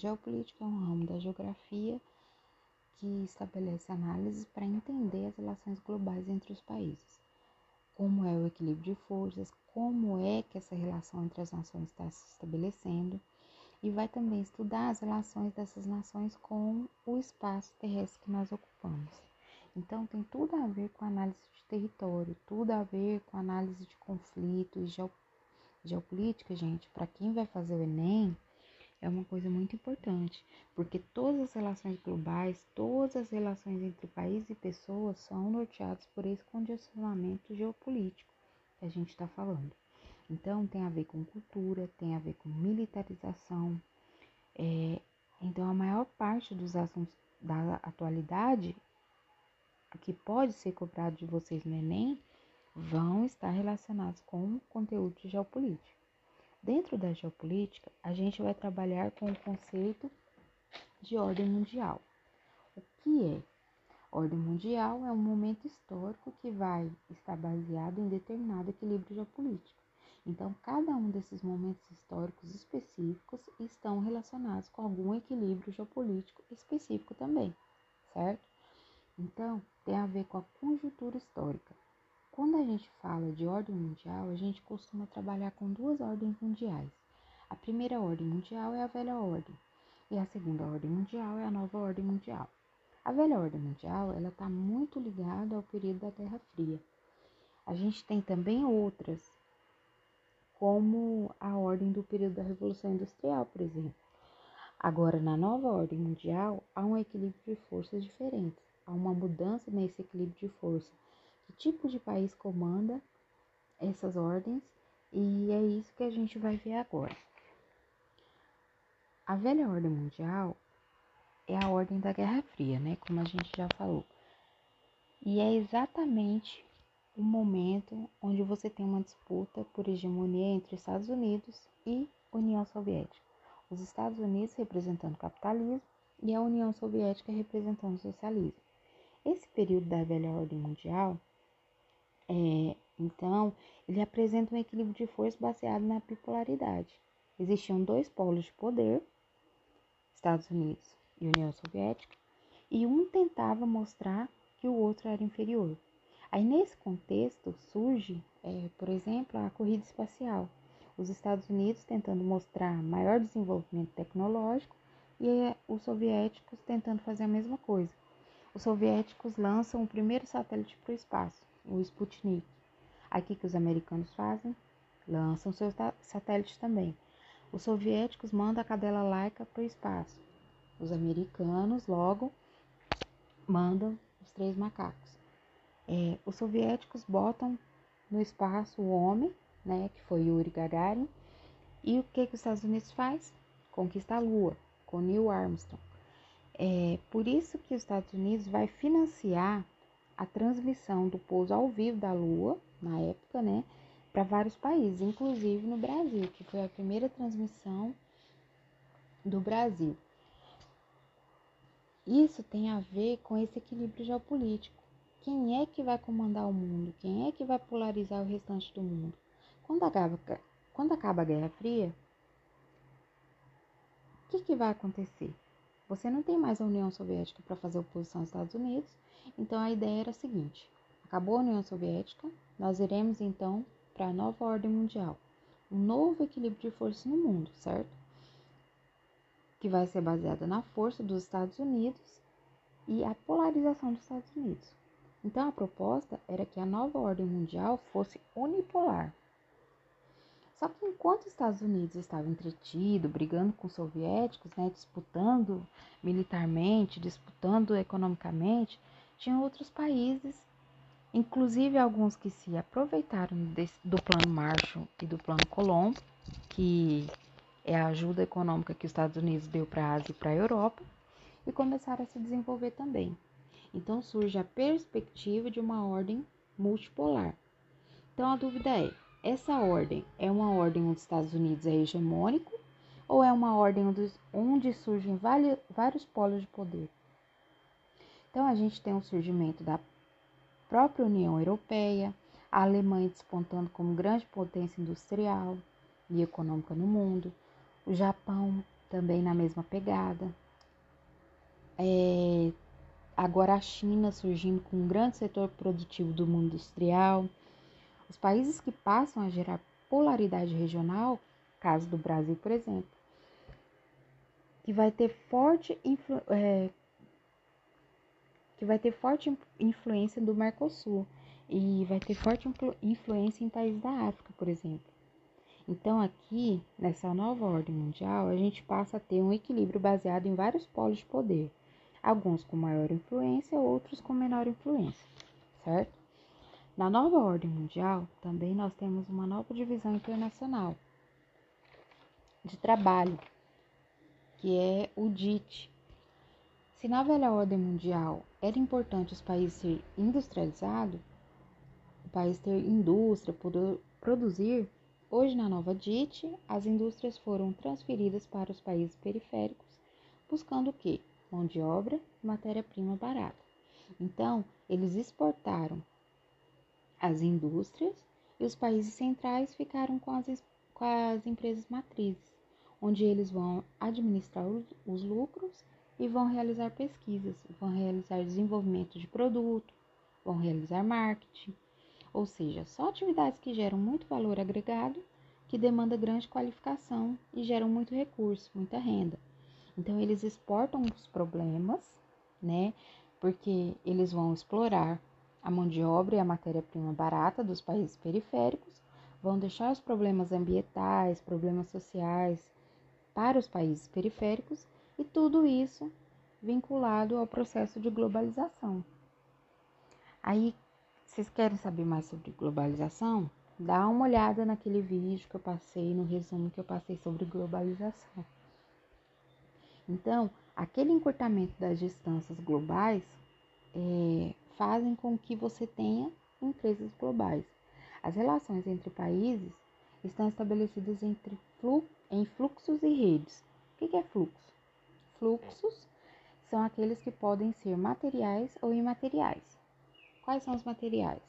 geopolítica é um ramo da geografia que estabelece análises para entender as relações globais entre os países. Como é o equilíbrio de forças, como é que essa relação entre as nações está se estabelecendo, e vai também estudar as relações dessas nações com o espaço terrestre que nós ocupamos. Então, tem tudo a ver com análise de território, tudo a ver com análise de conflitos, geopolítica, gente. Para quem vai fazer o Enem, é uma coisa muito importante, porque todas as relações globais, todas as relações entre países e pessoas são norteadas por esse condicionamento geopolítico que a gente está falando. Então, tem a ver com cultura, tem a ver com militarização. É, então, a maior parte dos assuntos da atualidade que pode ser cobrado de vocês no Enem vão estar relacionados com conteúdo de geopolítica. Dentro da geopolítica, a gente vai trabalhar com o conceito de ordem mundial. O que é? Ordem mundial é um momento histórico que vai estar baseado em determinado equilíbrio geopolítico. Então, cada um desses momentos históricos específicos estão relacionados com algum equilíbrio geopolítico específico também, certo? Então, tem a ver com a conjuntura histórica. Quando a gente fala de ordem mundial, a gente costuma trabalhar com duas ordens mundiais. A primeira ordem mundial é a velha ordem e a segunda ordem mundial é a nova ordem mundial. A velha ordem mundial ela está muito ligada ao período da Guerra Fria. A gente tem também outras como a ordem do período da Revolução Industrial, por exemplo. Agora, na nova ordem mundial, há um equilíbrio de forças diferentes, há uma mudança nesse equilíbrio de força. Que tipo de país comanda essas ordens? E é isso que a gente vai ver agora. A velha ordem mundial é a ordem da Guerra Fria, né? Como a gente já falou. E é exatamente o momento onde você tem uma disputa por hegemonia entre Estados Unidos e União Soviética. Os Estados Unidos representando o capitalismo e a União Soviética representando o socialismo. Esse período da velha ordem mundial, é, então, ele apresenta um equilíbrio de força baseado na bipolaridade. Existiam dois polos de poder, Estados Unidos e União Soviética, e um tentava mostrar que o outro era inferior. Aí, nesse contexto, surge, é, por exemplo, a corrida espacial. Os Estados Unidos tentando mostrar maior desenvolvimento tecnológico e é, os soviéticos tentando fazer a mesma coisa. Os soviéticos lançam o primeiro satélite para o espaço, o Sputnik. Aqui que os americanos fazem, lançam seus satélites também. Os soviéticos mandam a cadela laica para o espaço. Os americanos, logo, mandam os três macacos. É, os soviéticos botam no espaço o homem, né, que foi Yuri Gagarin, e o que, que os Estados Unidos faz? Conquista a Lua, com Neil Armstrong. É por isso que os Estados Unidos vai financiar a transmissão do pouso ao vivo da Lua, na época, né, para vários países, inclusive no Brasil, que foi a primeira transmissão do Brasil. Isso tem a ver com esse equilíbrio geopolítico. Quem é que vai comandar o mundo? Quem é que vai polarizar o restante do mundo? Quando acaba, quando acaba a Guerra Fria, o que, que vai acontecer? Você não tem mais a União Soviética para fazer oposição aos Estados Unidos, então a ideia era a seguinte: acabou a União Soviética, nós iremos então para a nova ordem mundial, um novo equilíbrio de forças no mundo, certo? Que vai ser baseada na força dos Estados Unidos e a polarização dos Estados Unidos. Então a proposta era que a nova ordem mundial fosse unipolar. Só que enquanto os Estados Unidos estavam entretidos, brigando com os soviéticos, né, disputando militarmente, disputando economicamente, tinha outros países, inclusive alguns que se aproveitaram desse, do plano Marshall e do plano Colombo, que é a ajuda econômica que os Estados Unidos deu para a Ásia e para a Europa, e começaram a se desenvolver também. Então surge a perspectiva de uma ordem multipolar. Então a dúvida é: essa ordem é uma ordem onde os Estados Unidos é hegemônico ou é uma ordem onde, surgem vários, vários polos de poder? Então a gente tem o surgimento da própria União Europeia, a Alemanha despontando como grande potência industrial e econômica no mundo, o Japão também na mesma pegada. É, agora a China surgindo com um grande setor produtivo do mundo industrial. Os países que passam a gerar polaridade regional, caso do Brasil, por exemplo, que vai ter forte é, que vai ter forte influência do Mercosul e vai ter forte influência em países da África, por exemplo. Então, aqui, nessa nova ordem mundial, a gente passa a ter um equilíbrio baseado em vários polos de poder, alguns com maior influência, outros com menor influência, certo? Na nova ordem mundial, também nós temos uma nova divisão internacional de trabalho, que é o DIT. Se na velha ordem mundial era importante os países ser industrializados, o país ter indústria, poder produzir, Hoje, na nova DIT, as indústrias foram transferidas para os países periféricos, buscando o quê? Mão de obra e matéria-prima barata. Então, eles exportaram as indústrias e os países centrais ficaram com as, com as empresas matrizes, onde eles vão administrar os, os lucros e vão realizar pesquisas, vão realizar desenvolvimento de produto, vão realizar marketing ou seja, só atividades que geram muito valor agregado, que demanda grande qualificação e geram muito recurso, muita renda. Então eles exportam os problemas, né? Porque eles vão explorar a mão de obra e a matéria-prima barata dos países periféricos, vão deixar os problemas ambientais, problemas sociais para os países periféricos e tudo isso vinculado ao processo de globalização. Aí vocês querem saber mais sobre globalização? Dá uma olhada naquele vídeo que eu passei, no resumo que eu passei sobre globalização. Então, aquele encurtamento das distâncias globais é, fazem com que você tenha empresas globais. As relações entre países estão estabelecidas entre flu, em fluxos e redes. O que é fluxo? Fluxos são aqueles que podem ser materiais ou imateriais. Quais são os materiais?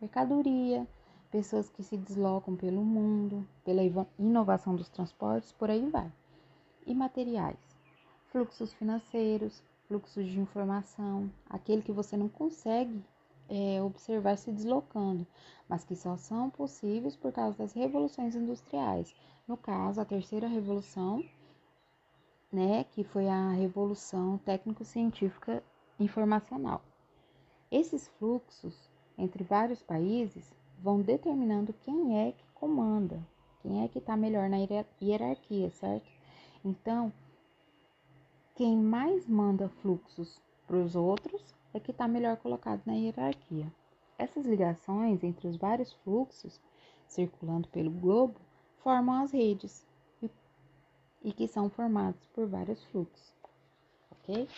Mercadoria, pessoas que se deslocam pelo mundo, pela inovação dos transportes, por aí vai. E materiais? Fluxos financeiros, fluxos de informação, aquele que você não consegue é, observar se deslocando, mas que só são possíveis por causa das revoluções industriais. No caso, a terceira revolução, né, que foi a revolução técnico-científica informacional. Esses fluxos entre vários países vão determinando quem é que comanda, quem é que está melhor na hierarquia, certo? Então, quem mais manda fluxos para os outros é que está melhor colocado na hierarquia. Essas ligações entre os vários fluxos circulando pelo globo formam as redes e, que são formados por vários fluxos, ok?